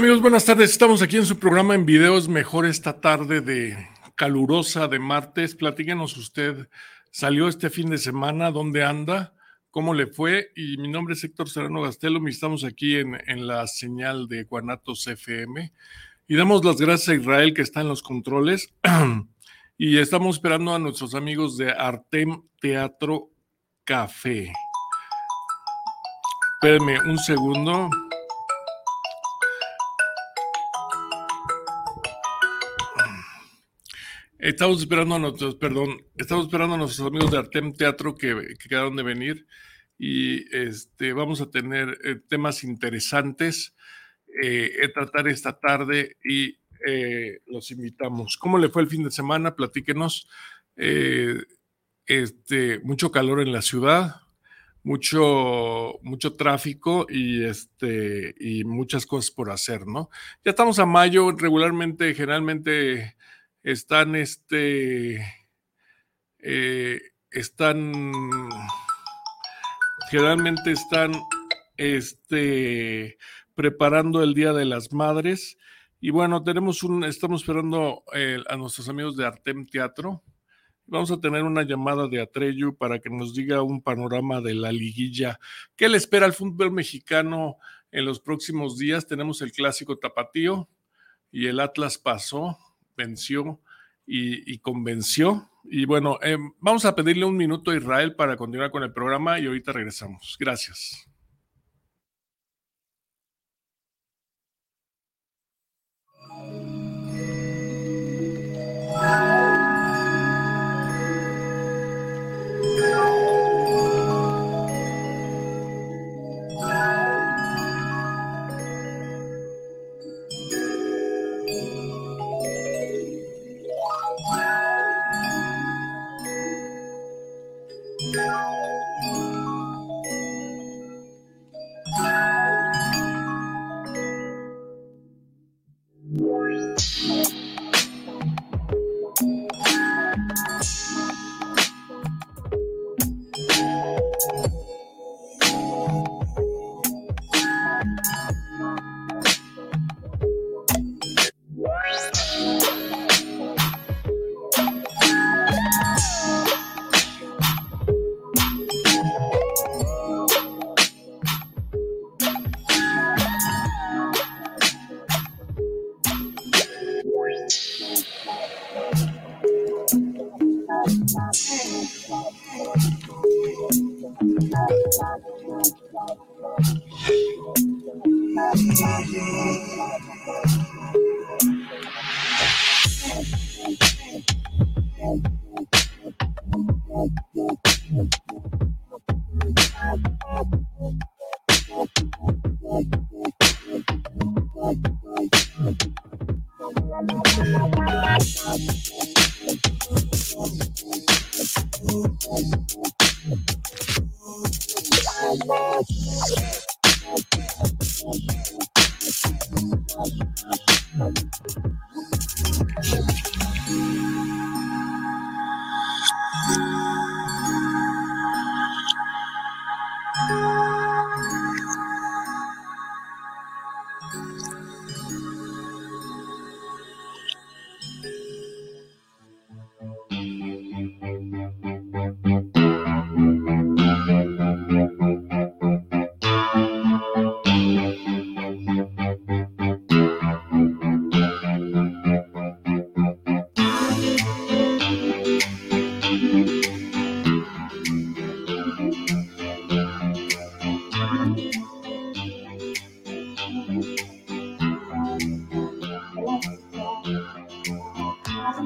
amigos, buenas tardes. Estamos aquí en su programa en videos mejor esta tarde de calurosa de martes. Platíquenos usted, ¿salió este fin de semana? ¿Dónde anda? ¿Cómo le fue? Y mi nombre es Héctor Serrano Gastelo y estamos aquí en, en la señal de Guanatos FM. Y damos las gracias a Israel que está en los controles. y estamos esperando a nuestros amigos de Artem Teatro Café. Espérenme un segundo. Estamos esperando a nuestros, perdón, estamos esperando a nuestros amigos de Artem Teatro que, quedaron de venir y este, vamos a tener eh, temas interesantes eh, tratar esta tarde y eh, los invitamos. ¿Cómo le fue el fin de semana? Platíquenos. Eh, este, mucho calor en la ciudad, mucho, mucho tráfico y, este, y muchas cosas por hacer, ¿no? Ya estamos a mayo, regularmente, generalmente están, este, eh, están, generalmente están, este, preparando el Día de las Madres. Y bueno, tenemos un, estamos esperando eh, a nuestros amigos de Artem Teatro. Vamos a tener una llamada de Atreyu para que nos diga un panorama de la liguilla. ¿Qué le espera al fútbol mexicano en los próximos días? Tenemos el clásico tapatío y el Atlas pasó, venció y, convenció. Y bueno, eh, vamos a pedirle un minuto a Israel para continuar con el programa y ahorita regresamos. Gracias.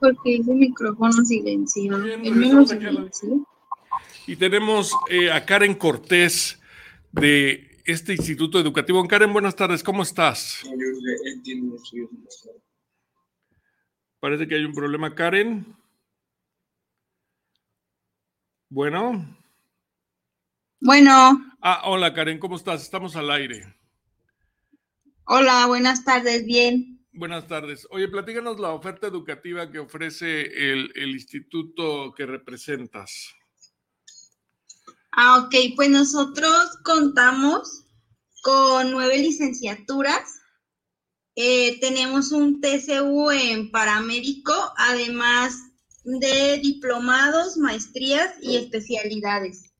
Porque ese micrófono silenciado. Y tenemos eh, a Karen Cortés de este Instituto Educativo. Karen, buenas tardes, ¿cómo estás? Parece que hay un problema, Karen. Bueno. Bueno. Ah, hola Karen, ¿cómo estás? Estamos al aire. Hola, buenas tardes, bien. Buenas tardes. Oye, platícanos la oferta educativa que ofrece el, instituto que representas. Ah, ok, pues nosotros contamos con nueve licenciaturas. Eh, tenemos un TCU en paramédico, además de diplomados, maestrías y especialidades.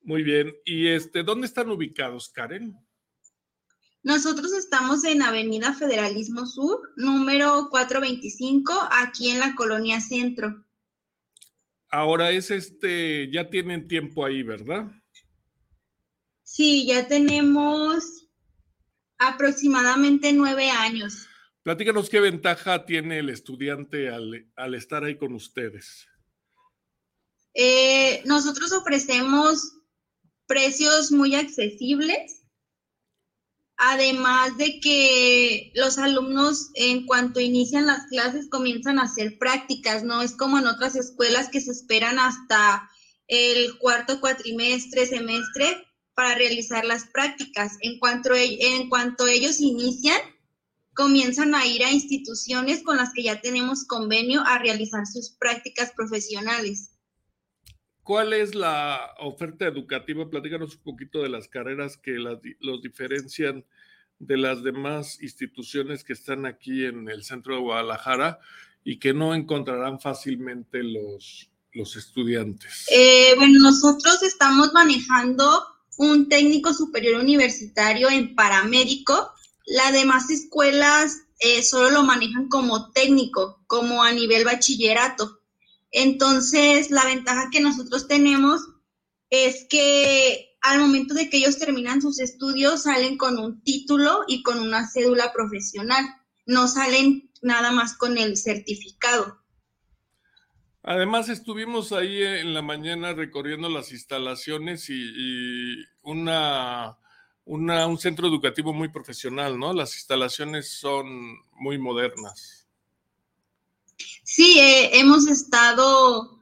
Muy bien. ¿Y este, dónde están ubicados, Karen? Nosotros estamos en Avenida Federalismo Sur, número 425, aquí en la Colonia Centro. Ahora es este, ya tienen tiempo ahí, ¿verdad? Sí, ya tenemos aproximadamente nueve años. Platícanos qué ventaja tiene el estudiante al, estar ahí con ustedes. Eh, nosotros ofrecemos precios muy accesibles Además de que los alumnos en cuanto inician las clases comienzan a hacer prácticas, no es como en otras escuelas que se esperan hasta el cuarto cuatrimestre, semestre para realizar las prácticas. En cuanto, e, en cuanto ellos inician, comienzan a ir a instituciones con las que ya tenemos convenio a realizar sus prácticas profesionales. ¿Cuál es la oferta educativa? Platícanos un poquito de las carreras que los diferencian de las demás instituciones que están aquí en el centro de Guadalajara y que no encontrarán fácilmente los, los estudiantes. Eh, bueno, nosotros estamos manejando un técnico superior universitario en paramédico. Las demás escuelas eh, solo lo manejan como técnico, como a nivel bachillerato. Entonces, la ventaja que nosotros tenemos es que al momento de que ellos terminan sus estudios, salen con un título y con una cédula profesional. No salen nada más con el certificado. Además, estuvimos ahí en la mañana recorriendo las instalaciones y, una, un centro educativo muy profesional, ¿no? Las instalaciones son muy modernas. Sí, eh, hemos estado,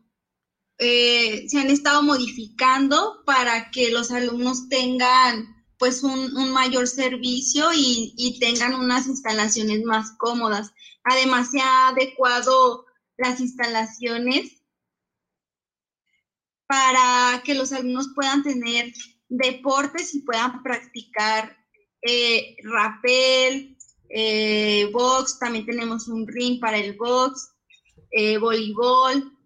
eh, se han estado modificando para que los alumnos tengan pues un, mayor servicio y, y, tengan unas instalaciones más cómodas. Además, se ha adecuado las instalaciones para que los alumnos puedan tener deportes y puedan practicar eh, rapel, eh, box, también tenemos un ring para el box, voleibol,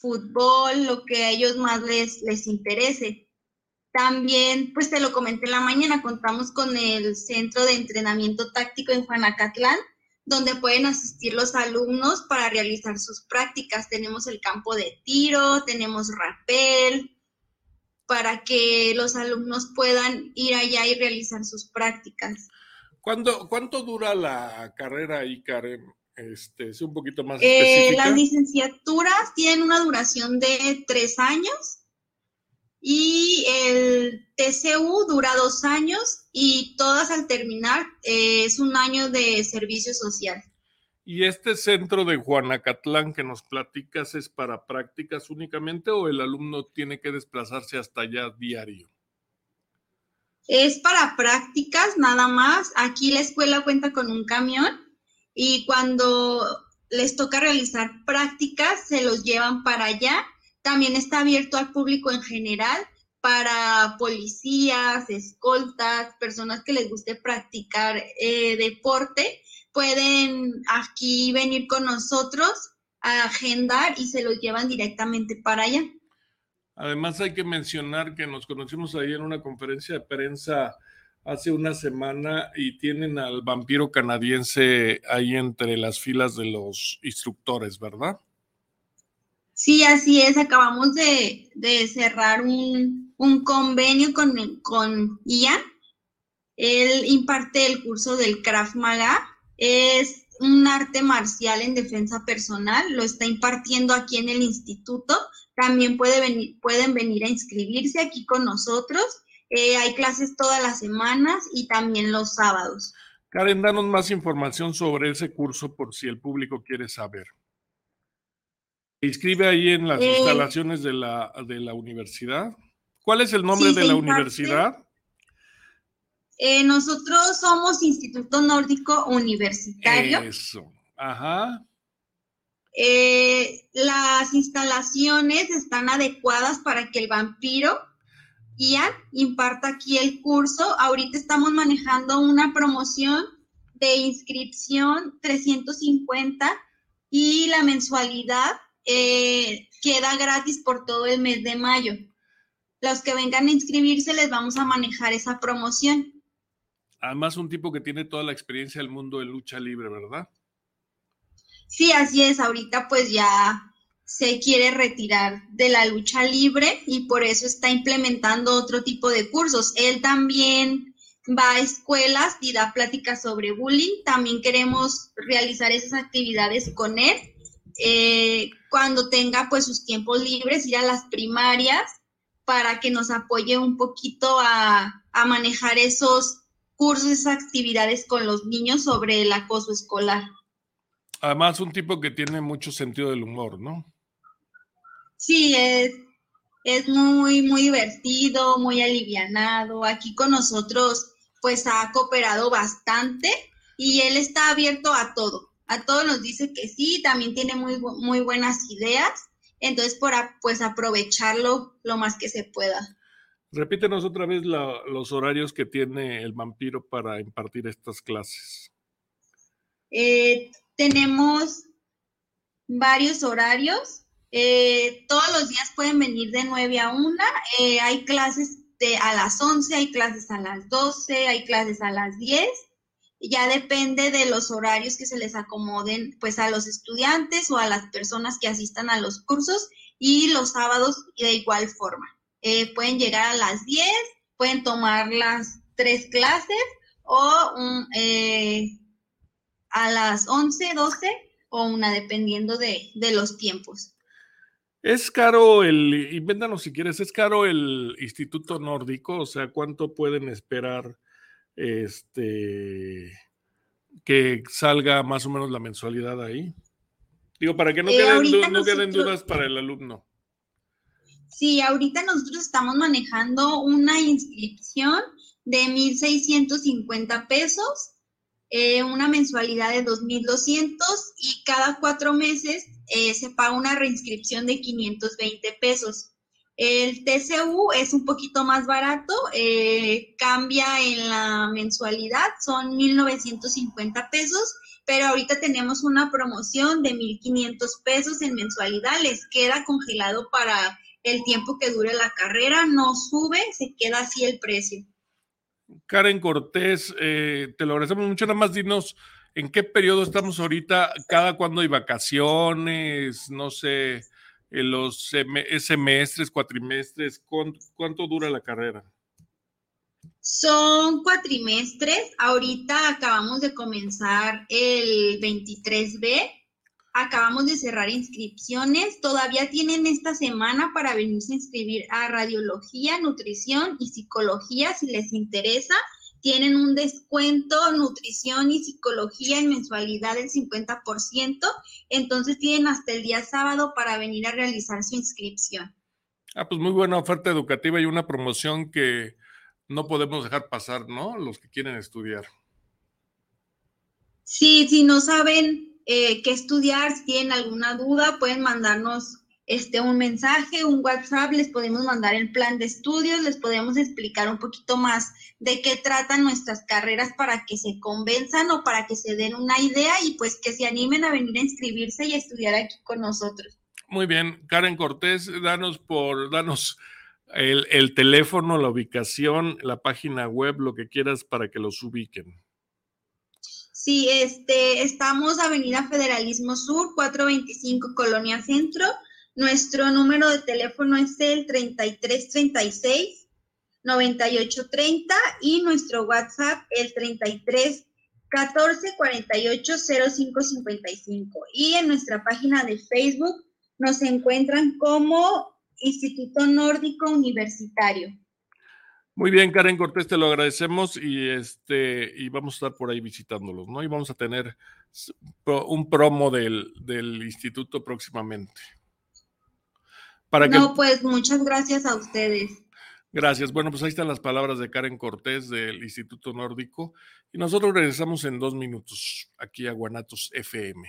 fútbol, lo que a ellos más les, les interese. También, pues te lo comenté en la mañana, contamos con el Centro de Entrenamiento Táctico en Juanacatlán, donde pueden asistir los alumnos para realizar sus prácticas. Tenemos el campo de tiro, tenemos rappel, para que los alumnos puedan ir allá y realizar sus prácticas. ¿Cuánto, cuánto dura la carrera ahí, Karen? Este, es un poquito más eh, específica. las licenciaturas tienen una duración de tres años y el TCU dura dos años y todas al terminar eh, es un año de servicio social. ¿Y este centro de Juanacatlán que nos platicas es para prácticas únicamente o el alumno tiene que desplazarse hasta allá diario? Es para prácticas nada más. Aquí la escuela cuenta con un camión y cuando les toca realizar prácticas se los llevan para allá también está abierto al público en general para policías, escoltas, personas que les guste practicar eh, deporte. Pueden aquí venir con nosotros a agendar y se los llevan directamente para allá. Además hay que mencionar que nos conocimos ahí en una conferencia de prensa hace una semana y tienen al vampiro canadiense ahí entre las filas de los instructores, ¿verdad? Sí, así es. Acabamos de, cerrar un, convenio con, con Ian. Él imparte el curso del Krav Maga. Es un arte marcial en defensa personal. Lo está impartiendo aquí en el instituto. También puede venir, pueden venir a inscribirse aquí con nosotros. Eh, hay clases todas las semanas y también los sábados. Karen, danos más información sobre ese curso por si el público quiere saber inscribe ahí en las eh, instalaciones de la, de la universidad. ¿Cuál es el nombre de la universidad? Eh, nosotros somos Instituto Nórdico Universitario. Eso, ajá. Eh, las instalaciones están adecuadas para que el vampiro Ian imparta aquí el curso. Ahorita estamos manejando una promoción de inscripción 350 y la mensualidad eh, queda gratis por todo el mes de mayo. Los que vengan a inscribirse les vamos a manejar esa promoción. Además, un tipo que tiene toda la experiencia del mundo de lucha libre, ¿verdad? Sí, así es. Ahorita pues ya se quiere retirar de la lucha libre y por eso está implementando otro tipo de cursos. Él también va a escuelas y da pláticas sobre bullying. También queremos realizar esas actividades con él eh, cuando tenga pues sus tiempos libres, ir a las primarias para que nos apoye un poquito a, a manejar esos cursos, esas actividades con los niños sobre el acoso escolar. Además, un tipo que tiene mucho sentido del humor, ¿no? Sí, es, es muy, muy divertido, muy alivianado. Aquí con nosotros, pues ha cooperado bastante y él está abierto a todo a todos nos dice que sí, también tiene muy, muy buenas ideas, entonces por pues aprovecharlo lo más que se pueda. Repítenos otra vez los horarios que tiene el vampiro para impartir estas clases. Eh, tenemos varios horarios. Eh, todos los días pueden venir de 9 a 1. Eh, hay clases de, a las 11, hay clases a las 12, hay clases a las 10 ya depende de los horarios que se les acomoden pues a los estudiantes o a las personas que asistan a los cursos y los sábados de igual forma. Eh, pueden llegar a las 10, pueden tomar las tres clases o eh, a las 11, 12 o una dependiendo de, de los tiempos. Es caro el, invéntanos si quieres, es caro el Instituto Nórdico, o sea, ¿cuánto pueden esperar? este, que salga más o menos la mensualidad ahí. Digo, para que no, eh, queden, dudas para el alumno. Sí, ahorita nosotros estamos manejando una inscripción de 1.650 pesos, eh, una mensualidad de 2.200 y cada cuatro meses eh, se paga una reinscripción de 520 pesos. El TCU es un poquito más barato, eh, cambia en la mensualidad, son 1.950 pesos, pero ahorita tenemos una promoción de 1.500 pesos en mensualidad, les queda congelado para el tiempo que dure la carrera, no sube, se queda así el precio. Karen Cortés, eh, te lo agradecemos mucho, nada más dinos en qué periodo estamos ahorita, cada cuándo hay vacaciones, no sé en los semestres, cuatrimestres? ¿Cuánto, dura la carrera? Son cuatrimestres. Ahorita acabamos de comenzar el 23B. Acabamos de cerrar inscripciones. Todavía tienen esta semana para venirse a inscribir a radiología, nutrición y psicología si les interesa tienen un descuento nutrición y psicología en mensualidad del 50%, entonces tienen hasta el día sábado para venir a realizar su inscripción. Ah, pues muy buena oferta educativa y una promoción que no podemos dejar pasar, ¿no? Los que quieren estudiar. Sí, si no saben eh, qué estudiar, si tienen alguna duda, pueden mandarnos este, un mensaje, un WhatsApp, les podemos mandar el plan de estudios, les podemos explicar un poquito más de qué tratan nuestras carreras para que se convenzan o para que se den una idea y pues que se animen a venir a inscribirse y a estudiar aquí con nosotros. Muy bien, Karen Cortés, danos por, danos el, el teléfono, la ubicación, la página web, lo que quieras para que los ubiquen. Sí, este, estamos Avenida Federalismo Sur, 425 Colonia Centro. Nuestro número de teléfono es el 3336 9830 y nuestro WhatsApp el 33 14 48 05 55. Y en nuestra página de Facebook nos encuentran como Instituto Nórdico Universitario. Muy bien, Karen Cortés, te lo agradecemos y este y vamos a estar por ahí visitándolos, ¿no? Y vamos a tener un promo del, del instituto próximamente no, pues muchas gracias a ustedes. Gracias. Bueno, pues ahí están las palabras de Karen Cortés del Instituto Nórdico y nosotros regresamos en dos minutos aquí a Guanatos FM.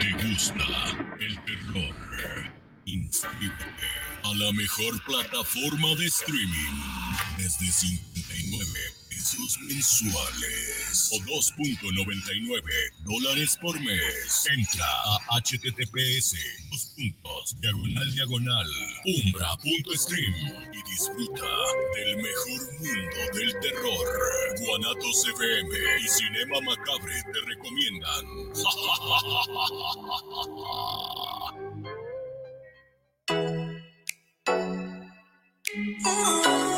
¿Te gusta el terror? Inscríbete a la mejor plataforma de streaming desde 59 mensuales o 2.99 dólares por mes. Entra a https dos puntos diagonal diagonal umbra.stream y disfruta del mejor mundo del terror. Guanatos FM y Cinema Macabre te recomiendan.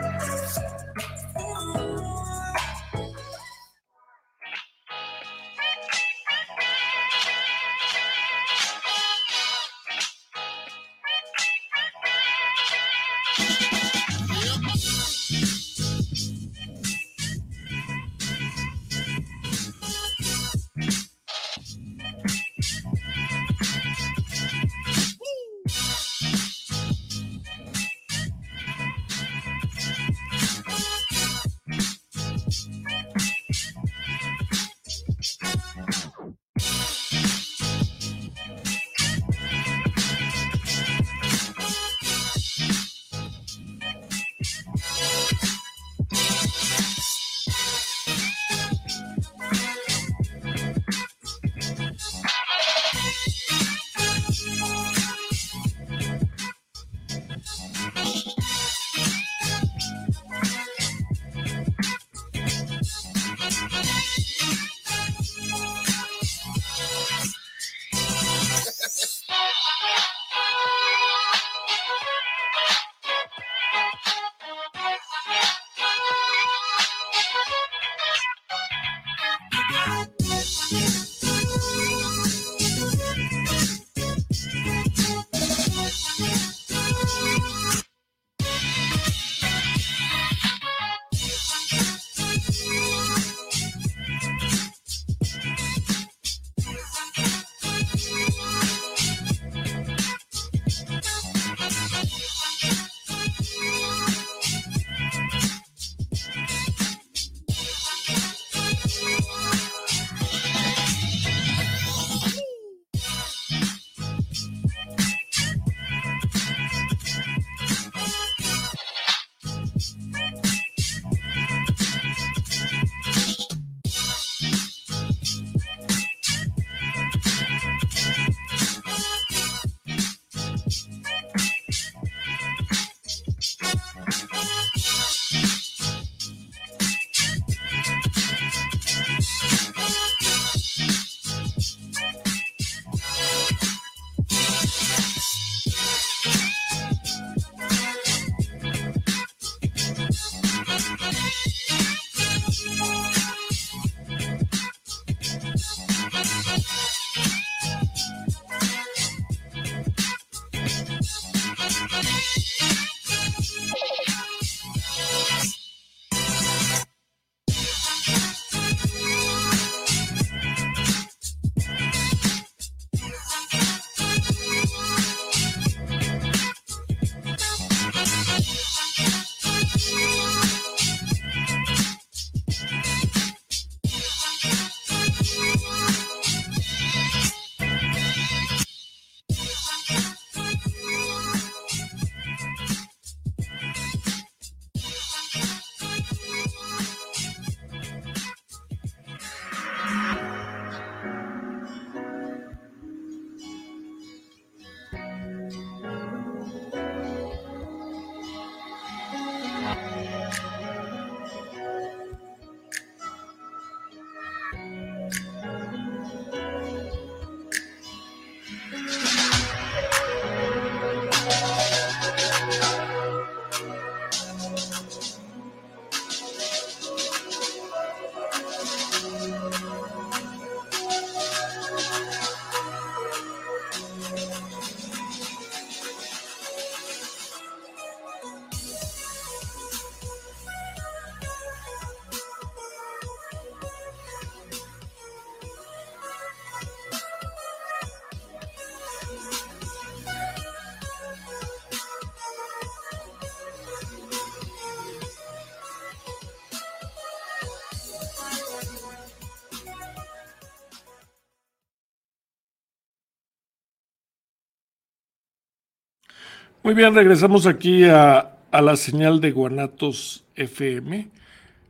Muy bien, regresamos aquí a, la señal de Guanatos FM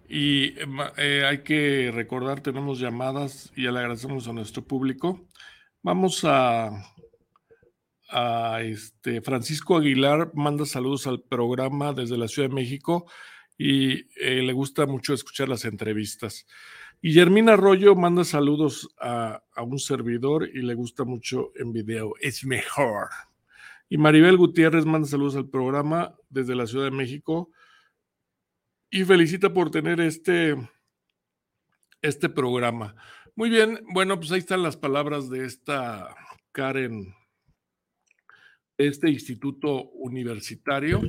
y eh, hay que recordar, tenemos llamadas y le agradecemos a nuestro público. Vamos a, a este Francisco Aguilar, manda saludos al programa desde la Ciudad de México y eh, le gusta mucho escuchar las entrevistas. Guillermina Arroyo manda saludos a, a un servidor y le gusta mucho en video. Es mejor. Y Maribel Gutiérrez manda saludos al programa desde la Ciudad de México y felicita por tener este, este programa. Muy bien, bueno, pues ahí están las palabras de esta Karen, este instituto universitario,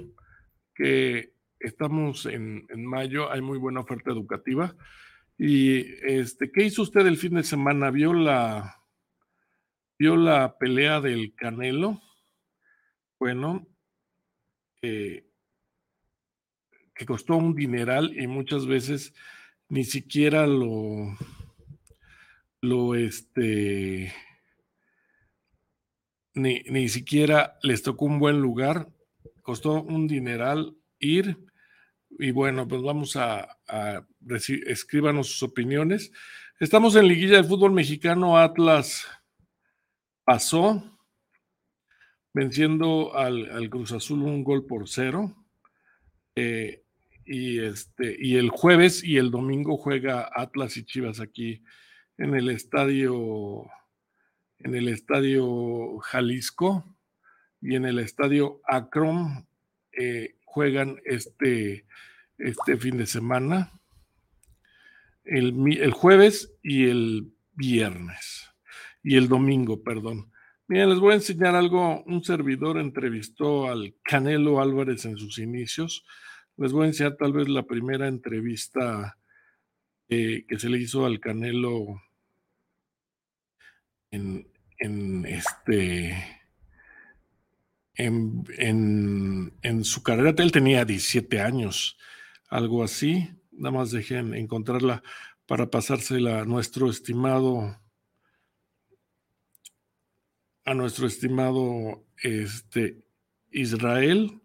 que estamos en, en, mayo, hay muy buena oferta educativa. Y este, ¿qué hizo usted el fin de semana? ¿Vio la, vio la pelea del Canelo? Bueno, que costó un dineral y muchas veces ni siquiera lo, lo este, ni, ni siquiera les tocó un buen lugar, costó un dineral ir y bueno, pues vamos a, a escríbanos sus opiniones. Estamos en liguilla de fútbol mexicano, Atlas pasó, venciendo al, Cruz Azul un gol por cero. Eh, y, este, y el jueves y el domingo juega Atlas y Chivas aquí en el estadio, en el estadio Jalisco y en el estadio Akron eh, juegan este, este fin de semana. El, el, jueves y el viernes y el domingo, perdón. Miren, les voy a enseñar algo. Un servidor entrevistó al Canelo Álvarez en sus inicios. Les voy a enseñar tal vez la primera entrevista eh, que se le hizo al Canelo en, en este en, en, su carrera. Él tenía 17 años, algo así. Nada más dejen encontrarla para pasársela a nuestro estimado, a nuestro estimado este, Israel,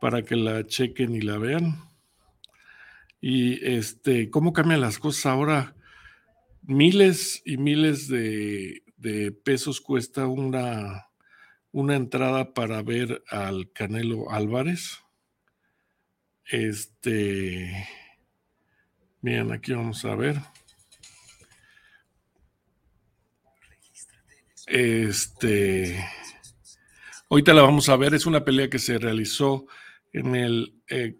para que la chequen y la vean. Y este, cómo cambian las cosas ahora. Miles y miles de, de pesos cuesta una una entrada para ver al Canelo Álvarez. Este, miren, aquí vamos a ver. Este, ahorita la vamos a ver, es una pelea que se realizó en el eh,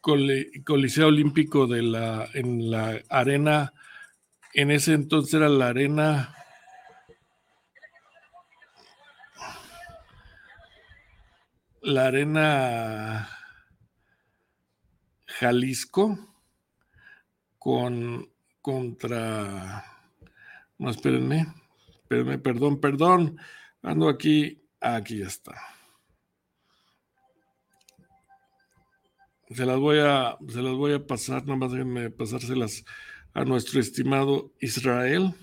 Coliseo Olímpico de la, en la arena, en ese entonces era la arena. La arena Jalisco con contra no espérenme perdón perdón. Ando aquí aquí está. Se las voy a se las voy a pasar nada más déjenme pasárselas a nuestro estimado Israel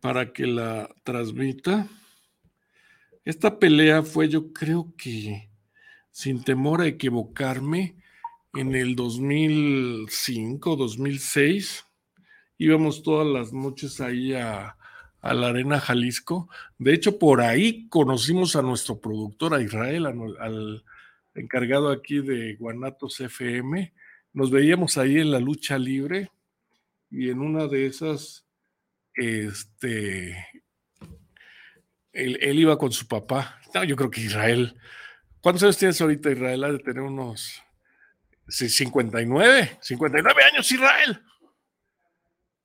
para que la transmita. Esta pelea fue, yo creo que, sin temor a equivocarme, en el 2005, 2006. Íbamos todas las noches ahí a, la Arena Jalisco. De hecho, por ahí conocimos a nuestro productor, a Israel, al encargado aquí de Guanatos FM. Nos veíamos ahí en la lucha libre y en una de esas, este, él, iba con su papá. No, yo creo que Israel. ¿Cuántos años tienes ahorita, Israel? Ha de tener unos 59, 59 años, Israel.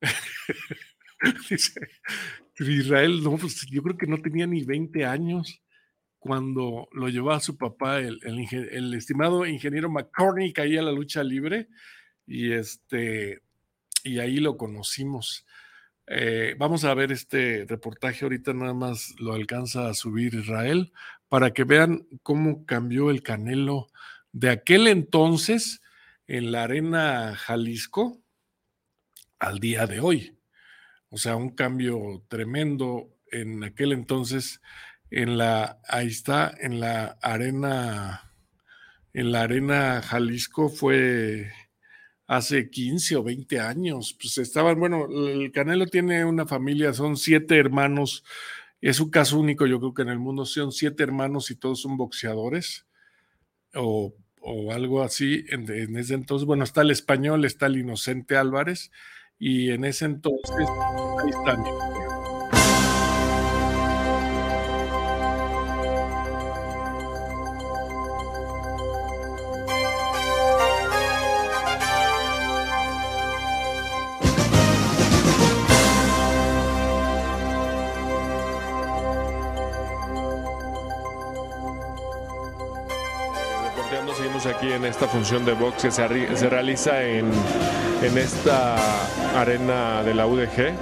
Dice, Israel, no, pues yo creo que no tenía ni 20 años cuando lo llevaba a su papá, el, estimado ingeniero McCorney, caía a la lucha libre y, este, y ahí lo conocimos. Eh, vamos a ver este reportaje ahorita, nada más lo alcanza a subir Israel, para que vean cómo cambió el Canelo de aquel entonces en la arena Jalisco al día de hoy. O sea, un cambio tremendo en aquel entonces en la, ahí está, en la arena, en la arena Jalisco fue hace 15 o 20 años. Pues estaban, bueno, el Canelo tiene una familia, son siete hermanos. Es un caso único, yo creo que en el mundo son siete hermanos y todos son boxeadores o, algo así. En, en, ese entonces, bueno, está el español, está el inocente Álvarez y en ese entonces. Aquí en esta función de box que se, realiza en, esta arena de la UDG,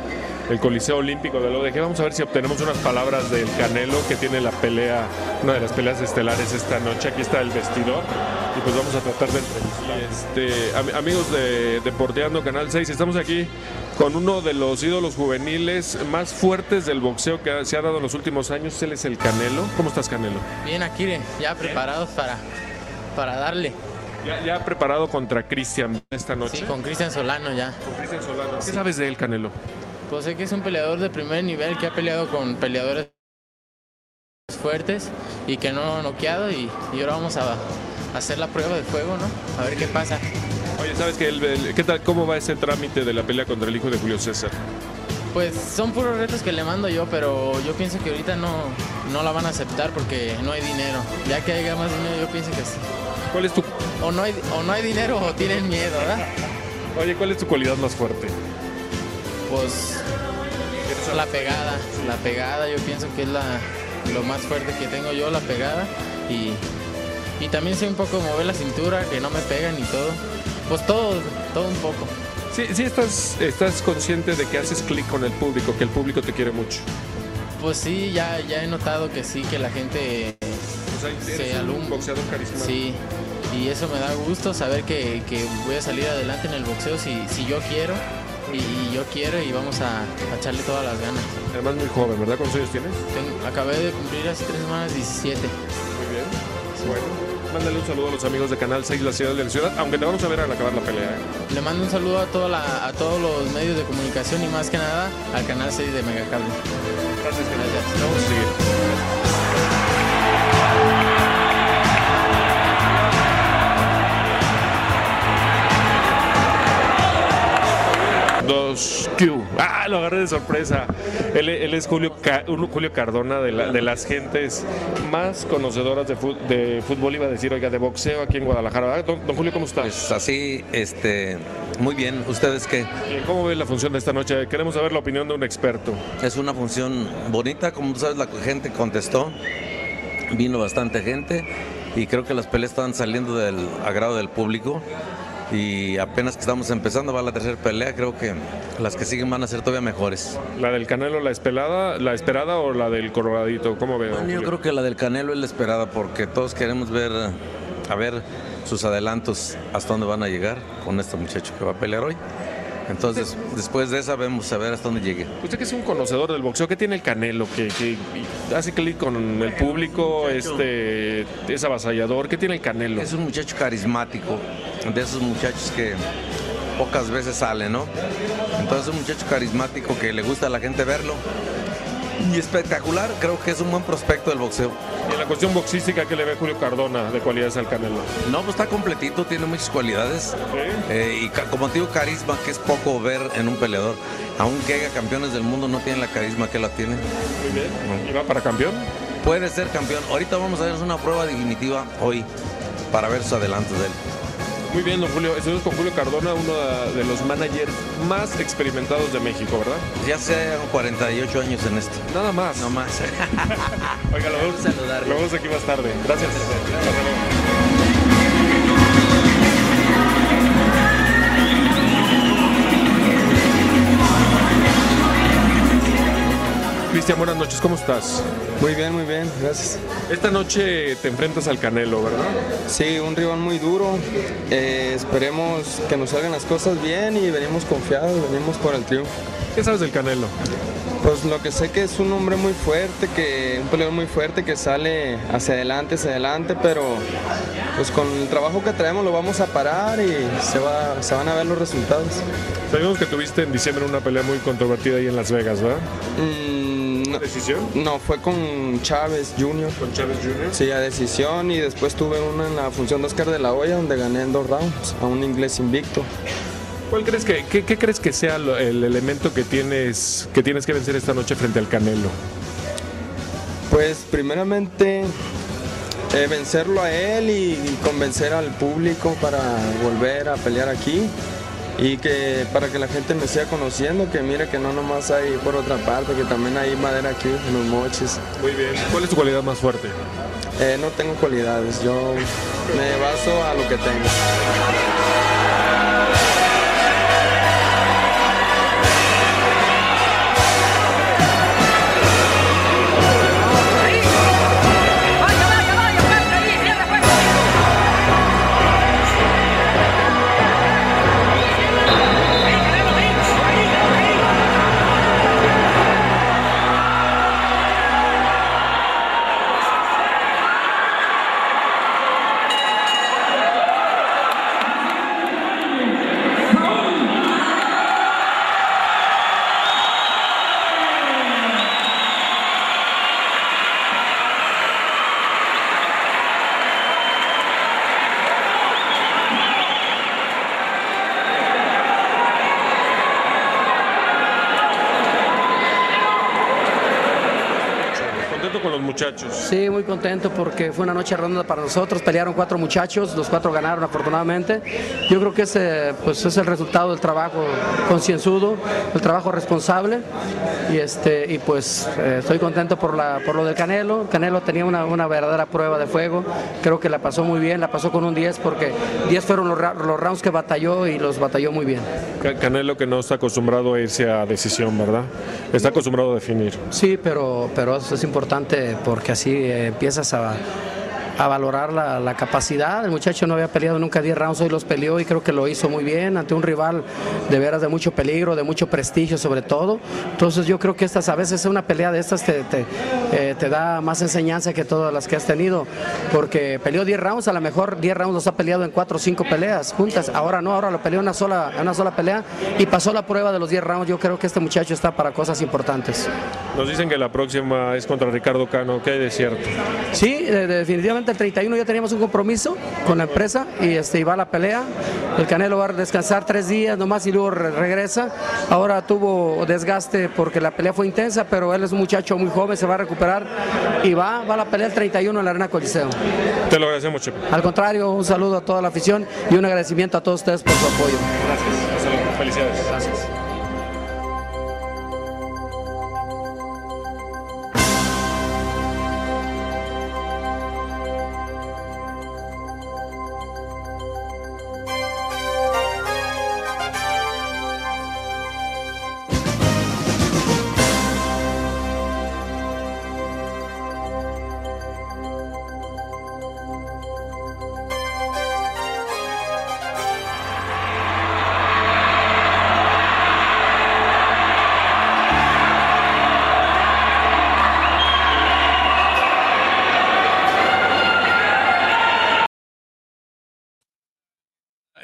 el Coliseo Olímpico de la UDG. Vamos a ver si obtenemos unas palabras del Canelo que tiene la pelea, una de las peleas estelares esta noche. Aquí está el vestidor y pues vamos a tratar de entrevistar. Este, amigos de Deporteando Canal 6, estamos aquí con uno de los ídolos juveniles más fuertes del boxeo que se ha dado en los últimos años. Él es el Canelo. ¿Cómo estás, Canelo? Bien, aquí ya preparados para para darle. Ya, preparado contra Cristian esta noche. Sí, con Cristian Solano ya. Con Cristian Solano. ¿Qué sabes de él, Canelo? Pues sé que es un peleador de primer nivel que ha peleado con peleadores fuertes y que no ha noqueado y, ahora vamos a, hacer la prueba de fuego, ¿no? A ver qué pasa. Oye, ¿sabes qué, qué tal, cómo va ese trámite de la pelea contra el hijo de Julio César? Pues son puros retos que le mando yo, pero yo pienso que ahorita no, no la van a aceptar porque no hay dinero. Ya que haya más dinero, yo pienso que sí. ¿Cuál es tu...? O no hay, o no hay dinero o tienen miedo, ¿verdad? Oye, ¿cuál es tu cualidad más fuerte? Pues la pegada, la pegada yo pienso que es la, lo más fuerte que tengo yo, la pegada. Y, y también sé un poco mover la cintura, que no me pegan y todo. Pues todo, todo un poco. Sí, sí estás, estás consciente de que haces clic con el público, que el público te quiere mucho. Pues sí, ya, ya he notado que sí, que la gente O sea, se alumbra. boxeador carismático. Sí, y eso me da gusto saber que, que voy a salir adelante en el boxeo si, si yo quiero. Y, y yo quiero y vamos a, a echarle todas las ganas. Además muy joven, ¿verdad? ¿Cuántos años tienes? Tengo- acabé de cumplir hace tres semanas 17. Muy bien. Bueno, mándale un saludo a los amigos de Canal 6 La Ciudad de la Ciudad, aunque te vamos a ver al acabar la pelea. ¿eh? Le mando un saludo a, toda la- a todos los medios de comunicación y más que nada al canal 6 de Megacable. Gracias, Gracias. Vamos a seguir. Q. Ah, lo agarré de sorpresa. Él, él es Julio, Julio Cardona de, la- de las gentes más conocedoras de, fútbol, iba a decir, oiga, de boxeo aquí en Guadalajara. Ah, Don, don Julio, ¿cómo está? Pues así, este, muy bien. ¿Ustedes qué? ¿Cómo ve la función de esta noche? Queremos saber la opinión de un experto. Es una función bonita, como sabes, la gente contestó. Vino bastante gente y creo que las peleas están saliendo del agrado del público. Y apenas que estamos empezando, va la tercera pelea. Creo que las que siguen van a ser todavía mejores. ¿La del Canelo, la esperada, la esperada o la del Coloradito? ¿Cómo ve? don Bueno, yo creo que la del Canelo es la esperada porque todos queremos ver, a ver sus adelantos hasta dónde van a llegar con este muchacho que va a pelear hoy. Entonces, después de esa, vemos a ver hasta dónde llegue. Usted que es un conocedor del boxeo, ¿qué tiene el Canelo? Que, que hace clic con el público, este, es avasallador. ¿Qué tiene el Canelo? Es un muchacho carismático, de esos muchachos que pocas veces salen, ¿no? Entonces, un muchacho carismático que le gusta a la gente verlo. Y espectacular, creo que es un buen prospecto del boxeo. Y en la cuestión boxística, ¿qué le ve Julio Cardona de cualidades al Canelo? No, pues está completito, tiene muchas cualidades. ¿Sí? Eh, y ca- como te digo, carisma, que es poco ver en un peleador. Aunque haya campeones del mundo, no tienen la carisma que él la tiene. Muy bien. ¿Y va para campeón? Puede ser campeón. Ahorita vamos a ver una prueba definitiva hoy para ver sus adelantos de él. Muy bien, don Julio. Estuvimos con Julio Cardona, uno de los managers más experimentados de México, ¿verdad? Ya sé, 48 años en esto. Nada más. No más. Oiga, lo vemos, saludarlo. lo vemos aquí más tarde. Gracias. Hasta luego. Cristian, buenas noches, ¿cómo estás? Muy bien, muy bien, gracias. Esta noche te enfrentas al Canelo, ¿verdad? Sí, un rival muy duro. Eh, esperemos que nos salgan las cosas bien y venimos confiados, venimos por el triunfo. ¿Qué sabes del Canelo? Pues lo que sé que es un hombre muy fuerte, que un peleador muy fuerte que sale hacia adelante, hacia adelante, pero pues con el trabajo que traemos lo vamos a parar y se, va, se van a ver los resultados. Sabemos que tuviste en diciembre una pelea muy controvertida ahí en Las Vegas, ¿verdad? Mm, ¿Decisión? no, fue con Chávez Jr. ¿Con Chávez Jr.? Sí, a decisión y después tuve una en la función de Oscar de la Hoya donde gané en dos rounds a un inglés invicto. ¿Cuál crees que, qué, qué crees que sea lo- el elemento que tienes, que tienes que vencer esta noche frente al Canelo? Pues primeramente eh, vencerlo a él y, y convencer al público para volver a pelear aquí y que para que la gente me siga conociendo, que mire que no nomás hay por otra parte, que también hay madera aquí en los moches. Muy bien. ¿Cuál es tu cualidad más fuerte? Eh, no tengo cualidades, yo me baso a lo que tengo. Muy contento porque fue una noche redonda para nosotros. Pelearon cuatro muchachos, los cuatro ganaron afortunadamente. Yo creo que ese pues, es el resultado del trabajo concienzudo, el trabajo responsable. Y, este, y pues eh, estoy contento por, la, por lo del Canelo. Canelo tenía una, una verdadera prueba de fuego. Creo que la pasó muy bien, la pasó con un 10 porque 10 fueron los, los rounds que batalló y los batalló muy bien. Canelo que no está acostumbrado a irse a decisión, ¿verdad? Está acostumbrado a definir. Sí, pero, pero eso es importante porque así eh, empiezas a a valorar la, capacidad. El muchacho no había peleado nunca 10 rounds, hoy los peleó y creo que lo hizo muy bien ante un rival de veras de mucho peligro, de mucho prestigio sobre todo. Entonces yo creo que estas a veces una pelea de estas te, te, eh, da más enseñanza que todas las que has tenido, porque peleó 10 rounds, a lo mejor 10 rounds los ha peleado en 4 o 5 peleas juntas, ahora no, ahora lo peleó en una sola, una sola pelea y pasó la prueba de los 10 rounds. Yo creo que este muchacho está para cosas importantes. Nos dicen que la próxima es contra Ricardo Cano, ¿qué hay de cierto? Sí, definitivamente el 31 ya teníamos un compromiso con la empresa y este, va a la pelea. El Canelo va a descansar tres días nomás y luego regresa. Ahora tuvo desgaste porque la pelea fue intensa, pero él es un muchacho muy joven, se va a recuperar y va, va a la pelea el 31 en la Arena Coliseo. Te lo agradecemos, Chepe. Al contrario, un saludo a toda la afición y un agradecimiento a todos ustedes por su apoyo. Gracias. Felicidades. Gracias.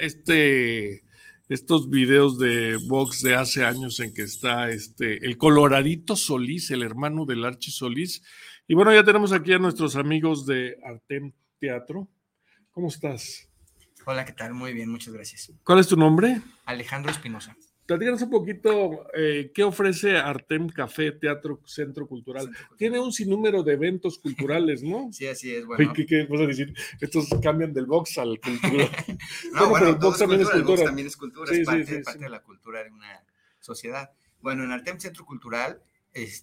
Este, estos videos de Vox de hace años en que está este, el Coloradito Solís, el hermano del Archi Solís. Y bueno, ya tenemos aquí a nuestros amigos de Artem Teatro. ¿Cómo estás? Hola, ¿qué tal? Muy bien, muchas gracias. ¿Cuál es tu nombre? Alejandro Espinosa platícanos un poquito eh, qué ofrece Artem Café Teatro Centro Cultural. Tiene un sinnúmero de eventos culturales, ¿no? Sí, así es. Bueno. ¿Qué, qué vas a decir? Estos cambian del box al cultural. no, bueno, el box también es cultura. también es cultura, es parte, parte de la cultura de una sociedad. Bueno, en Artem Centro Cultural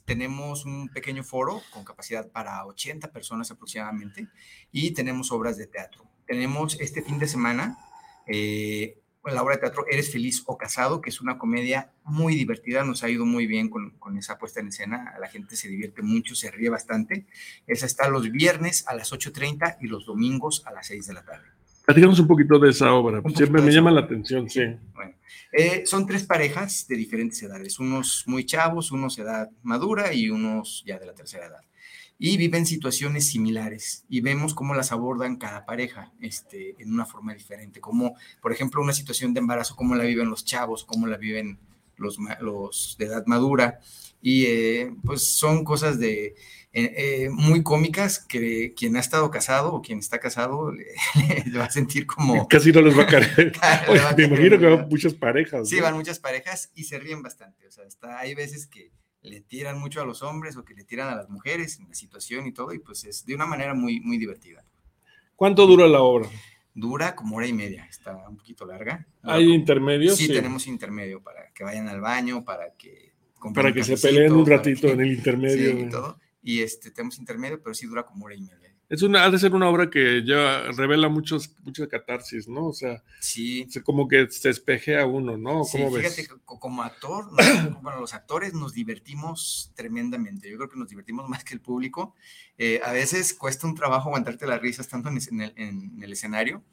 tenemos un pequeño foro con capacidad para 80 personas aproximadamente y tenemos obras de teatro. Tenemos este fin de semana eh, la obra de teatro Eres feliz o casado, que es una comedia muy divertida, nos ha ido muy bien con, con, esa puesta en escena, la gente se divierte mucho, se ríe bastante. Esa está los viernes a las 8.30 y los domingos a las 6 de la tarde. Platícanos un poquito de esa obra, siempre me llama la atención, sí. Bueno, eh, son tres parejas de diferentes edades, unos muy chavos, unos de edad madura y unos ya de la tercera edad y viven situaciones similares y vemos cómo las abordan cada pareja este, en una forma diferente, como por ejemplo una situación de embarazo, cómo la viven los chavos, cómo la viven los, los de edad madura y eh, pues son cosas de eh, eh, muy cómicas que quien ha estado casado o quien está casado le, va a sentir como... Casi no les va a caer. me imagino que van muchas parejas. Sí, van muchas parejas y se ríen bastante. O sea, está, hay veces que le tiran mucho a los hombres o que le tiran a las mujeres en la situación y todo, y pues es de una manera muy, muy divertida. ¿Cuánto dura la obra? Dura como hora y media, está un poquito larga. ¿Hay intermedios? Sí, tenemos intermedio para que vayan al baño, para que... Para que se peleen un ratito en el intermedio. y todo. Y este, tenemos intermedio, pero sí dura como hora y media. Es una, ha de ser una obra que ya revela muchos, mucha catarsis, ¿no? O sea, sí. como que se espejea uno, ¿no? Sí, fíjate, como actor, bueno, los actores nos divertimos tremendamente. Yo creo que nos divertimos más que el público. Eh, a veces cuesta un trabajo aguantarte la risa estando en el, en el escenario,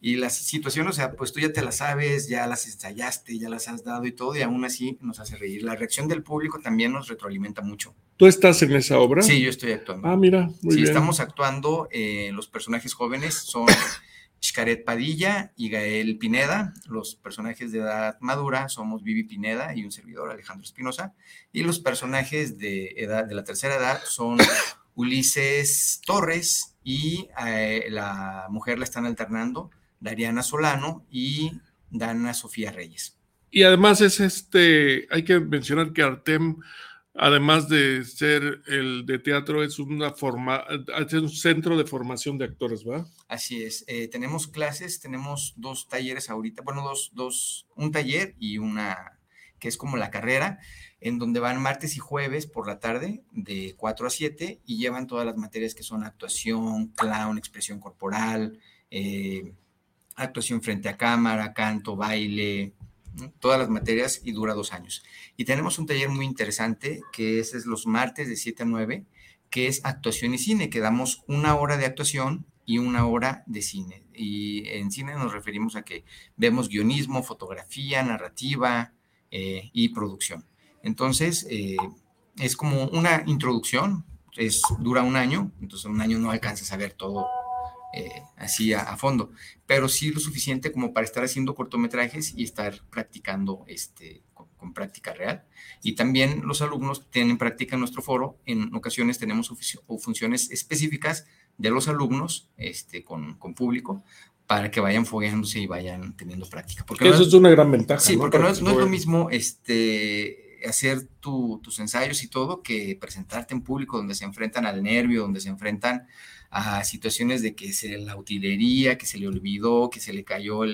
y las situaciones, o sea, pues tú ya te las sabes, ya las ensayaste, ya las has dado y todo, y aún así nos hace reír. La reacción del público también nos retroalimenta mucho. ¿Tú estás en esa obra? Sí, yo estoy actuando. Ah, mira, muy sí, estamos actuando, eh, los personajes jóvenes son Xcaret Padilla y Gael Pineda, los personajes de edad madura somos Vivi Pineda y un servidor, Alejandro Espinosa, y los personajes de, edad, de la tercera edad son Ulises Torres y eh, la mujer la están alternando, Dariana Solano y Dana Sofía Reyes. Y además es este, hay que mencionar que Artem además de ser el de teatro, es una forma, es un centro de formación de actores, ¿verdad? Así es. Eh, tenemos clases, tenemos dos talleres ahorita, bueno, dos, dos, un taller y una que es como la carrera, en donde van martes y jueves por la tarde de 4 a 7 y llevan todas las materias que son actuación, clown, expresión corporal, eh, actuación frente a cámara, canto, baile, todas las materias y dura dos años. Y tenemos un taller muy interesante que es, los martes de 7 a 9, que es actuación y cine, que damos una hora de actuación y una hora de cine. Y en cine nos referimos a que vemos guionismo, fotografía, narrativa eh, y producción. Entonces, eh, es como una introducción, es, dura un año, entonces un año no alcanzas a ver todo eh, así a, fondo, pero sí lo suficiente como para estar haciendo cortometrajes y estar practicando este, con, práctica real. Y también los alumnos tienen práctica en nuestro foro, en ocasiones tenemos funciones específicas de los alumnos este, con, con público para que vayan fogueándose y vayan teniendo práctica. Porque eso es, una gran ventaja. Sí, porque no es, no es, lo mismo este, hacer tus ensayos y todo que presentarte en público donde se enfrentan al nervio, donde se enfrentan a situaciones de que se la utilería, que se le olvidó, que se le cayó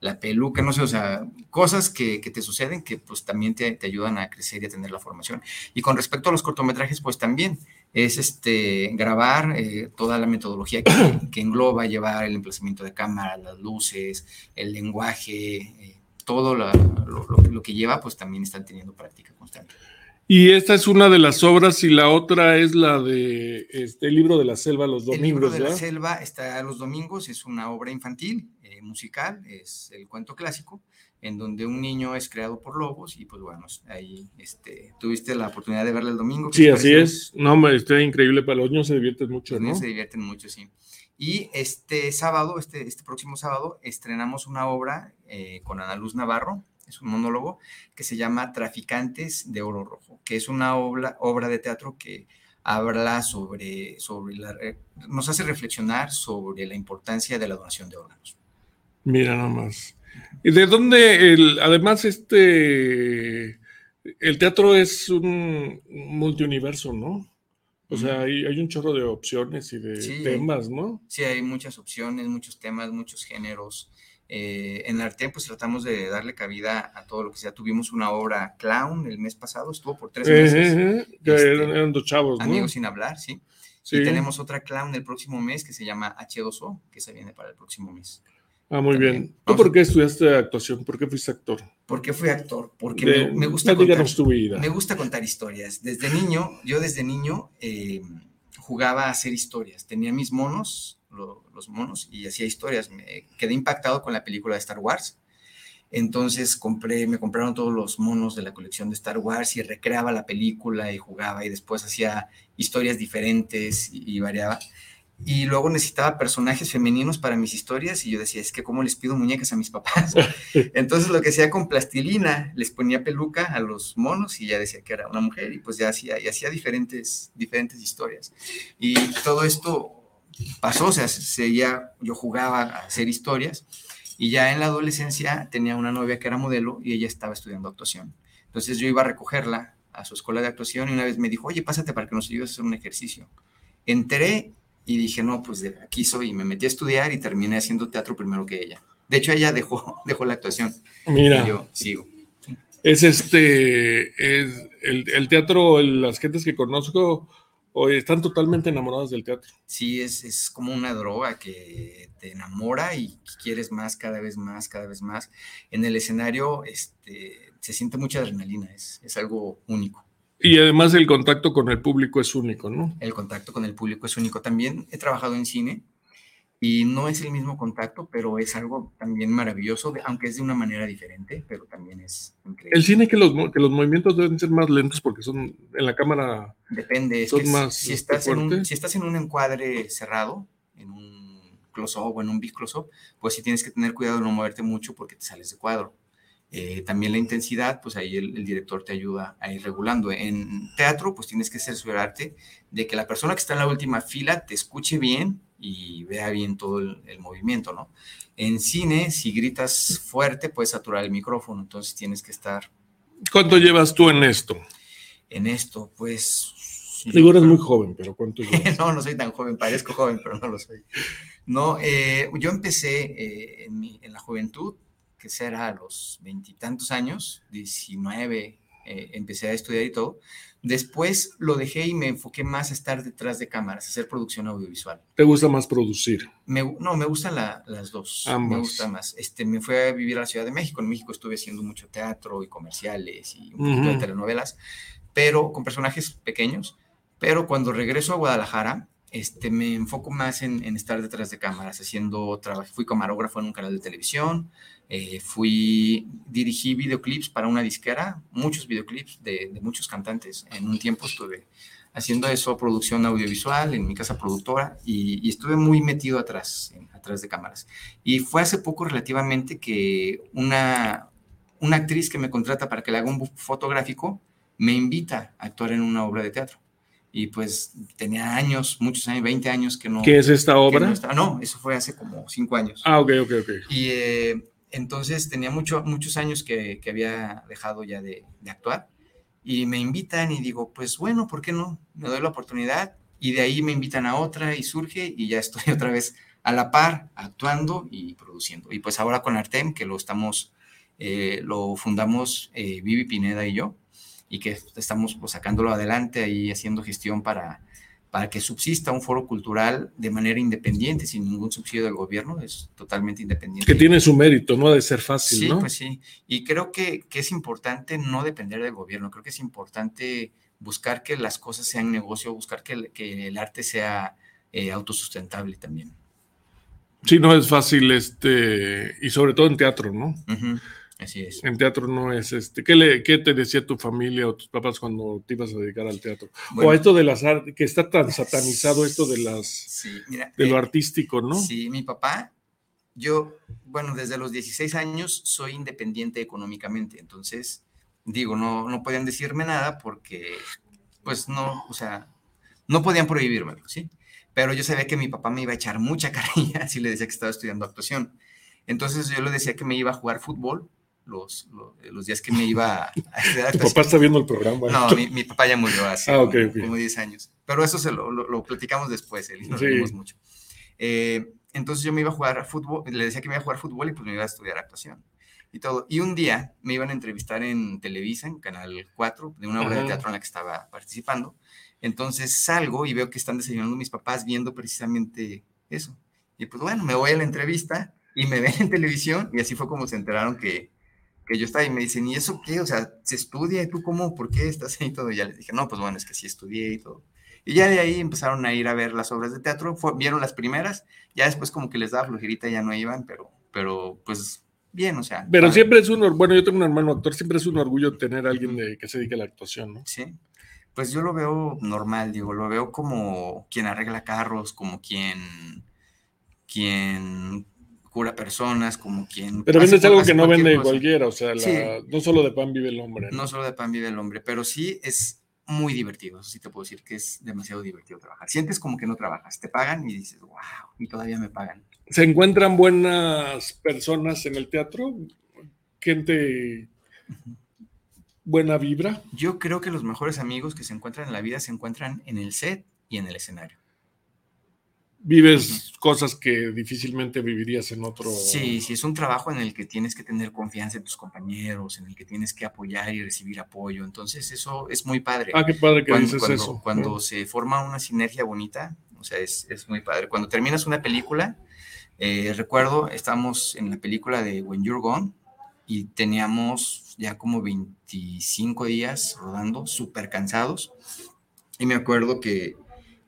la peluca, no sé, o sea, cosas que, te suceden que pues también te, ayudan a crecer y a tener la formación. Y con respecto a los cortometrajes, pues también es este, grabar eh, toda la metodología que, engloba llevar el emplazamiento de cámara, las luces, el lenguaje, eh, todo lo, lo que lleva, pues también están teniendo práctica constante. Y esta es una de las obras y la otra es la de este libro de la selva los domingos. El libro de la selva está los domingos, es una obra infantil, eh, musical, es el cuento clásico, en donde un niño es creado por lobos y pues bueno, ahí este, tuviste la oportunidad de verla el domingo. Sí, así es. No, me está increíble, para los niños se divierten mucho, los niños se divierten mucho, sí. Y este sábado, este, este próximo sábado, estrenamos una obra eh, con Ana Luz Navarro, es un monólogo que se llama Traficantes de Oro Rojo, que es una obra, obra de teatro que habla sobre, sobre la, nos hace reflexionar sobre la importancia de la donación de órganos. Mira nada más. ¿Y de dónde, el, además, este, el teatro es un multiuniverso, ¿no? O sea, hay, hay, un chorro de opciones y de temas, ¿no? Sí, hay muchas opciones, muchos temas, muchos géneros. Eh, en Arte, pues tratamos de darle cabida a todo lo que sea. Tuvimos una obra clown el mes pasado, estuvo por tres meses. Este, eran dos chavos, Amigos sin hablar, ¿sí? Y tenemos otra clown el próximo mes que se llama H2O, que se viene para el próximo mes. Ah, muy bien. ¿Tú por qué estudiaste actuación? ¿Por qué fuiste actor? ¿Por qué fui actor? Porque me, gusta contar, me gusta contar historias. Desde niño, yo desde niño eh, jugaba a hacer historias. Tenía mis monos, los monos y hacía historias. Me quedé impactado con la película de Star Wars. Entonces compré, me compraron todos los monos de la colección de Star Wars y recreaba la película y jugaba y después hacía historias diferentes y, variaba. Y luego necesitaba personajes femeninos para mis historias y yo decía, es que cómo les pido muñecas a mis papás. Entonces lo que hacía con plastilina, les ponía peluca a los monos y ya decía que era una mujer y pues ya hacía, y hacía diferentes, diferentes historias. Y todo esto pasó, o sea, seguía, yo jugaba a hacer historias y ya en la adolescencia tenía una novia que era modelo y ella estaba estudiando actuación. Entonces yo iba a recogerla a su escuela de actuación y una vez me dijo, oye, pásate para que nos ayudes a hacer un ejercicio. Entré y dije, no, pues de aquí soy y me metí a estudiar y terminé haciendo teatro primero que ella. De hecho, ella dejó, dejó la actuación. Mira. Y yo sigo. Es este, es el, el teatro, las gentes que conozco, o están totalmente enamorados del teatro. Sí, es, es, como una droga que te enamora y quieres más, cada vez más, cada vez más. En el escenario este, se siente mucha adrenalina, es, es algo único. Y además el contacto con el público es único, ¿no? El contacto con el público es único. También he trabajado en cine y no es el mismo contacto, pero es algo también maravilloso, aunque es de una manera diferente, pero también es increíble. El cine que los, que los movimientos deben ser más lentos porque son en la cámara. Depende, es que más si, estás en un, si estás en un encuadre cerrado, en un close-up o en un big close-up, pues sí tienes que tener cuidado de no moverte mucho porque te sales de cuadro. Eh, también la intensidad, pues ahí el, director te ayuda a ir regulando. En teatro, pues tienes que cerciorarte de que la persona que está en la última fila te escuche bien y vea bien todo el, movimiento, ¿no? En cine, si gritas fuerte, puedes saturar el micrófono, entonces tienes que estar... ¿Cuánto llevas tú en esto? en esto? Pues... Digo, eres muy joven, pero ¿cuánto no, no soy tan joven, parezco joven, pero no lo soy. No, eh, yo empecé eh, en, en, la juventud, que será a los veintitantos años, 19, eh, empecé a estudiar y todo. Después lo dejé y me enfoqué más a estar detrás de cámaras, a hacer producción audiovisual. ¿Te gusta más producir? no, me gustan las dos. Me gusta más. Este, me fui a vivir a la Ciudad de México. En México estuve haciendo mucho teatro y comerciales y un poquito de telenovelas, pero con personajes pequeños. Pero cuando regreso a Guadalajara, este, me enfoco más en, estar detrás de cámaras, haciendo trabajo. Fui camarógrafo en un canal de televisión, eh, fui, dirigí videoclips para una disquera, muchos videoclips de, muchos cantantes. En un tiempo estuve haciendo eso, producción audiovisual en mi casa productora y, estuve muy metido atrás, atrás de cámaras. Y fue hace poco relativamente que una, una actriz que me contrata para que le haga un fotográfico me invita a actuar en una obra de teatro. Y pues tenía años, muchos años, 20 años que no... ¿Qué es esta obra? No, no, eso fue hace como 5 años. Ah, ok, ok, ok. Y eh, entonces tenía mucho, muchos años que, había dejado ya de, actuar y me invitan y digo, pues bueno, ¿por qué no? Me doy la oportunidad y de ahí me invitan a otra y surge y ya estoy otra vez a la par actuando y produciendo. Y pues ahora con Artem, que lo estamos, eh, lo fundamos eh, Vivi Pineda y yo y que estamos pues, sacándolo adelante ahí haciendo gestión para para que subsista un foro cultural de manera independiente, sin ningún subsidio del gobierno, es totalmente independiente. Que tiene su mérito, no ha de ser fácil, sí, ¿no? pues sí, y creo que, que, es importante no depender del gobierno, creo que es importante buscar que las cosas sean negocio, buscar que, que el arte sea eh, autosustentable también. Sí, no es fácil, este, y sobre todo en teatro, ¿no? Así es. En teatro no es este. ¿Qué, le, ¿Qué te decía tu familia o tus papás cuando te ibas a dedicar al teatro? o esto de las que está tan satanizado esto de las de lo eh, artístico, ¿no? Sí, mi papá, yo, bueno, desde los 16 años soy independiente económicamente, entonces digo, no, no podían decirme nada porque, pues no, o sea, no podían prohibírmelo, ¿sí? Pero yo sabía que mi papá me iba a echar mucha carrilla si le decía que estaba estudiando actuación. Entonces yo le decía que me iba a jugar fútbol los, eh, los, días que me iba a. ¿Tu papá está viendo el programa? No, mi, papá ya murió hace ah, como, 10 años. Pero eso se lo, lo, platicamos después, él y nos sí. mucho. Eh, entonces yo me iba a jugar a fútbol, le decía que me iba a jugar fútbol y pues me iba a estudiar actuación y todo. Y un día me iban a entrevistar en Televisa, en Canal 4, de una obra de teatro en la que estaba participando. Entonces salgo y veo que están desayunando mis papás viendo precisamente eso. Y pues bueno, me voy a la entrevista y me ven en televisión y así fue como se enteraron que, que yo estaba y me dicen, ¿y eso qué? O sea, ¿se estudia? ¿Y tú cómo? ¿Por qué estás ahí todo? Y ya les dije, no, pues bueno, es que sí estudié y todo. Y ya de ahí empezaron a ir a ver las obras de teatro, vieron las primeras, ya después como que les daba flojerita, ya no iban, pero, pero pues bien, o sea. Pero siempre es un, bueno, yo tengo un hermano actor, siempre es un orgullo tener a alguien de, que se dedique a la actuación, ¿no? Sí, pues yo lo veo normal, digo, lo veo como quien arregla carros, como quien, quien cura personas, como quien... Pero vendes algo que no vende cualquiera, o sea, no solo de pan vive el hombre. ¿no? solo de pan vive el hombre, pero sí es muy divertido, sí te puedo decir que es demasiado divertido trabajar. Sientes como que no trabajas, te pagan y dices, wow, y todavía me pagan. ¿Se encuentran buenas personas en el teatro? Gente buena vibra. Yo creo que los mejores amigos que se encuentran en la vida se encuentran en el set y en el escenario vives cosas que difícilmente vivirías en otro. Sí, sí, es un trabajo en el que tienes que tener confianza en tus compañeros, en el que tienes que apoyar y recibir apoyo. Entonces, eso es muy padre. Ah, qué padre que cuando, dices eso. Cuando se forma una sinergia bonita, o sea, es, es muy padre. Cuando terminas una película, eh, recuerdo, estamos en la película de When You're Gone y teníamos ya como 25 días rodando, súper cansados. Y me acuerdo que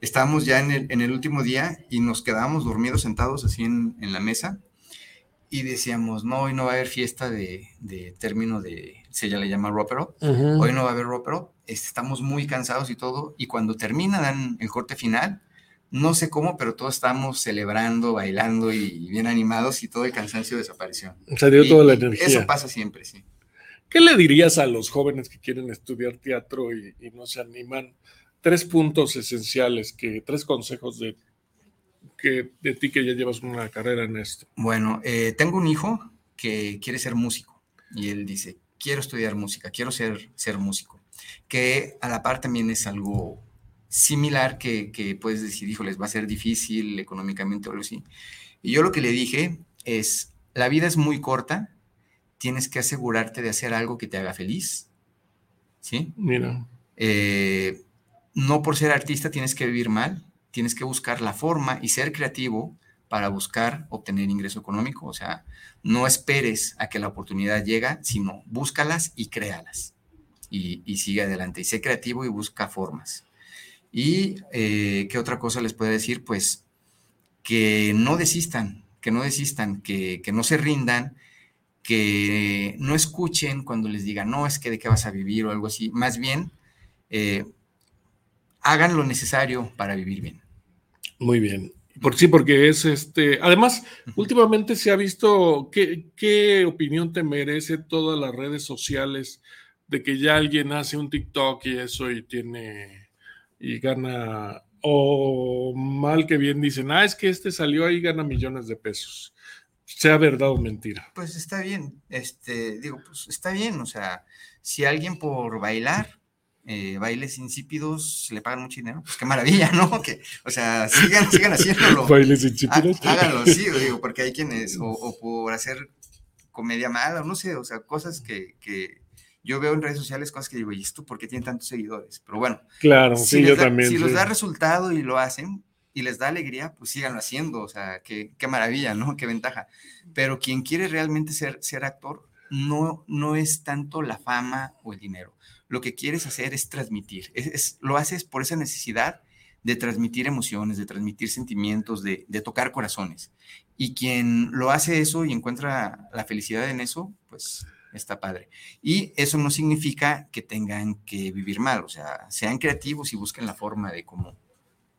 estábamos ya en el, en el, último día y nos quedábamos dormidos sentados así en, en, la mesa y decíamos, no, hoy no va a haber fiesta de, de término de, se ya le llama ropero, hoy no va a haber ropero, estamos muy cansados y todo, y cuando termina, dan el corte final, no sé cómo, pero todos estamos celebrando, bailando y bien animados y todo el cansancio desapareció. Se dio toda la energía. Eso pasa siempre, sí. ¿Qué le dirías a los jóvenes que quieren estudiar teatro y, y no se animan? Tres puntos esenciales, que, tres consejos de, que, de ti que ya llevas una carrera en esto. Bueno, eh, tengo un hijo que quiere ser músico y él dice, quiero estudiar música, quiero ser, ser músico, que a la par también es algo similar que, que puedes decir, híjoles, va a ser difícil económicamente o algo así. Y yo lo que le dije es, la vida es muy corta, tienes que asegurarte de hacer algo que te haga feliz. ¿Sí? Mira. Eh, no por ser artista tienes que vivir mal, tienes que buscar la forma y ser creativo para buscar obtener ingreso económico. O sea, no esperes a que la oportunidad llegue, sino búscalas y créalas. Y, sigue adelante. Y sé creativo y busca formas. Y eh, qué otra cosa les puedo decir, pues que no desistan, que no desistan, que, que no se rindan, que no escuchen cuando les digan, no, es que de qué vas a vivir o algo así. Más bien, eh, hagan lo necesario para vivir bien. Muy bien. Por, sí, porque es este. Además, últimamente se ha visto qué, qué opinión te merece todas las redes sociales de que ya alguien hace un TikTok y eso y tiene y gana, o mal que bien dicen, ah, es que este salió ahí y gana millones de pesos. Sea verdad o mentira. Pues está bien, este, digo, pues está bien, o sea, si alguien por bailar, eh, bailes insípidos, le pagan mucho dinero, pues qué maravilla, ¿no? Que, o sea, sigan, sigan haciéndolo. ¿Bailes insípidos? háganlo, sí, digo, porque hay quienes, o, o por hacer comedia mala, no sé, o sea, cosas que, que, yo veo en redes sociales cosas que digo, ¿y esto por qué tiene tantos seguidores? Pero bueno, claro, si sí, yo también. Si les da resultado y lo hacen y les da alegría, pues síganlo haciendo, o sea, qué, qué maravilla, ¿no? Qué ventaja. Pero quien quiere realmente ser, ser actor, no, no es tanto la fama o el dinero. Lo que quieres hacer es transmitir. Es, lo haces por esa necesidad de transmitir emociones, de transmitir sentimientos, de, de tocar corazones. Y quien lo hace eso y encuentra la felicidad en eso, pues está padre. Y eso no significa que tengan que vivir mal, o sea, sean creativos y busquen la forma de cómo,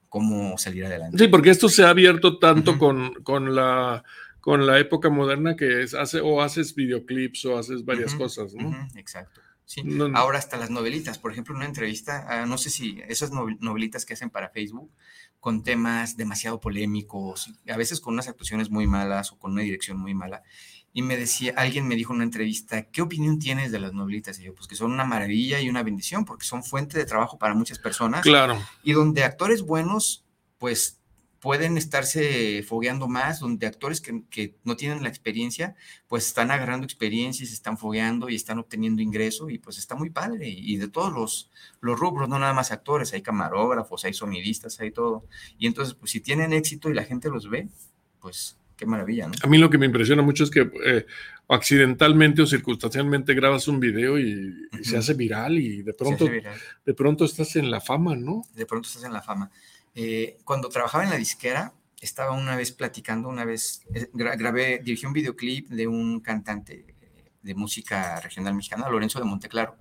cómo salir adelante. Sí, porque esto se ha abierto tanto con, con, la, con la época moderna que es, hace, o haces videoclips o haces varias cosas, ¿no? exacto. Sí. Ahora hasta las novelitas, por ejemplo, una entrevista, ah, no sé si esas novelitas que hacen para Facebook con temas demasiado polémicos, a veces con unas actuaciones muy malas o con una dirección muy mala, y me decía, alguien me dijo en una entrevista, ¿qué opinión tienes de las novelitas? Y yo, pues que son una maravilla y una bendición, porque son fuente de trabajo para muchas personas. Claro. Y donde actores buenos, pues pueden estarse fogueando más, donde actores que, que, no tienen la experiencia, pues están agarrando experiencia y se están fogueando y están obteniendo ingreso y pues está muy padre. Y, de todos los, los rubros, no nada más actores, hay camarógrafos, hay sonidistas, hay todo. Y entonces, pues si tienen éxito y la gente los ve, pues qué maravilla, ¿no? A mí lo que me impresiona mucho es que eh, accidentalmente o circunstancialmente grabas un video y, se hace viral y de pronto, de pronto estás en la fama, ¿no? De pronto estás en la fama. Eh, cuando trabajaba en la disquera, estaba una vez platicando, una vez eh, grabé, dirigí un videoclip de un cantante de música regional mexicana, Lorenzo de Monteclaro.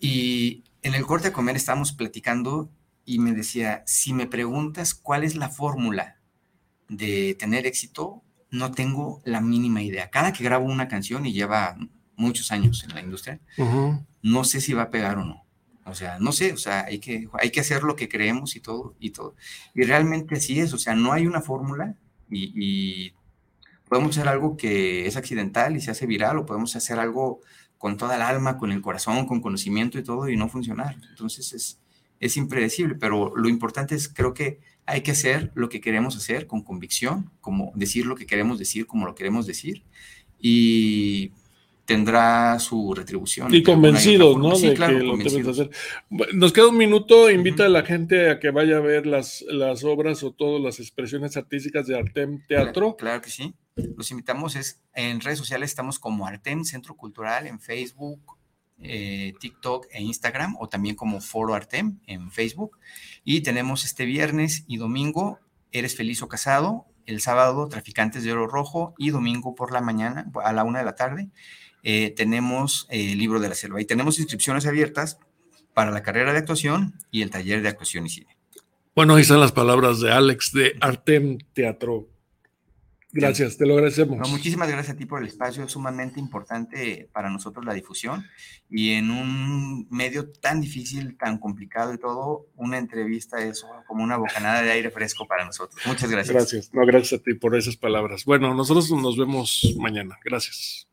Y en el corte de comer estábamos platicando y me decía, si me preguntas cuál es la fórmula de tener éxito, no tengo la mínima idea. Cada que grabo una canción y lleva muchos años en la industria, no sé si va a pegar o no. O sea, no sé, o sea, hay que, hay que hacer lo que creemos y todo, y todo. Y realmente así es, o sea, no hay una fórmula y, y podemos hacer algo que es accidental y se hace viral o podemos hacer algo con toda el alma, con el corazón, con conocimiento y todo y no funcionar. Entonces es, es impredecible, pero lo importante es, creo que hay que hacer lo que queremos hacer con convicción, como decir lo que queremos decir, como lo queremos decir, y tendrá su retribución. Y convencidos, ¿no? Sí, claro. Nos queda un minuto, invita a la gente a que vaya a ver las, las obras o todas las expresiones artísticas de Artem Teatro. Claro, claro, que sí. Los invitamos, es, en redes sociales estamos como Artem Centro Cultural, en Facebook, eh, TikTok e Instagram o también como Foro Artem en Facebook. Y tenemos este viernes y domingo Eres feliz o casado, el sábado Traficantes de Oro Rojo y domingo por la mañana a la una de la tarde eh, tenemos el eh, libro de la selva y tenemos inscripciones abiertas para la carrera de actuación y el taller de actuación y cine. Bueno, ahí están las palabras de Alex de Artem Teatro. Gracias, te lo agradecemos. muchísimas gracias a ti por el espacio, es sumamente importante para nosotros la difusión y en un medio tan difícil, tan complicado y todo, una entrevista es como una bocanada de aire fresco para nosotros. Muchas gracias. Gracias, no, gracias a ti por esas palabras. Bueno, nosotros nos vemos mañana. Gracias.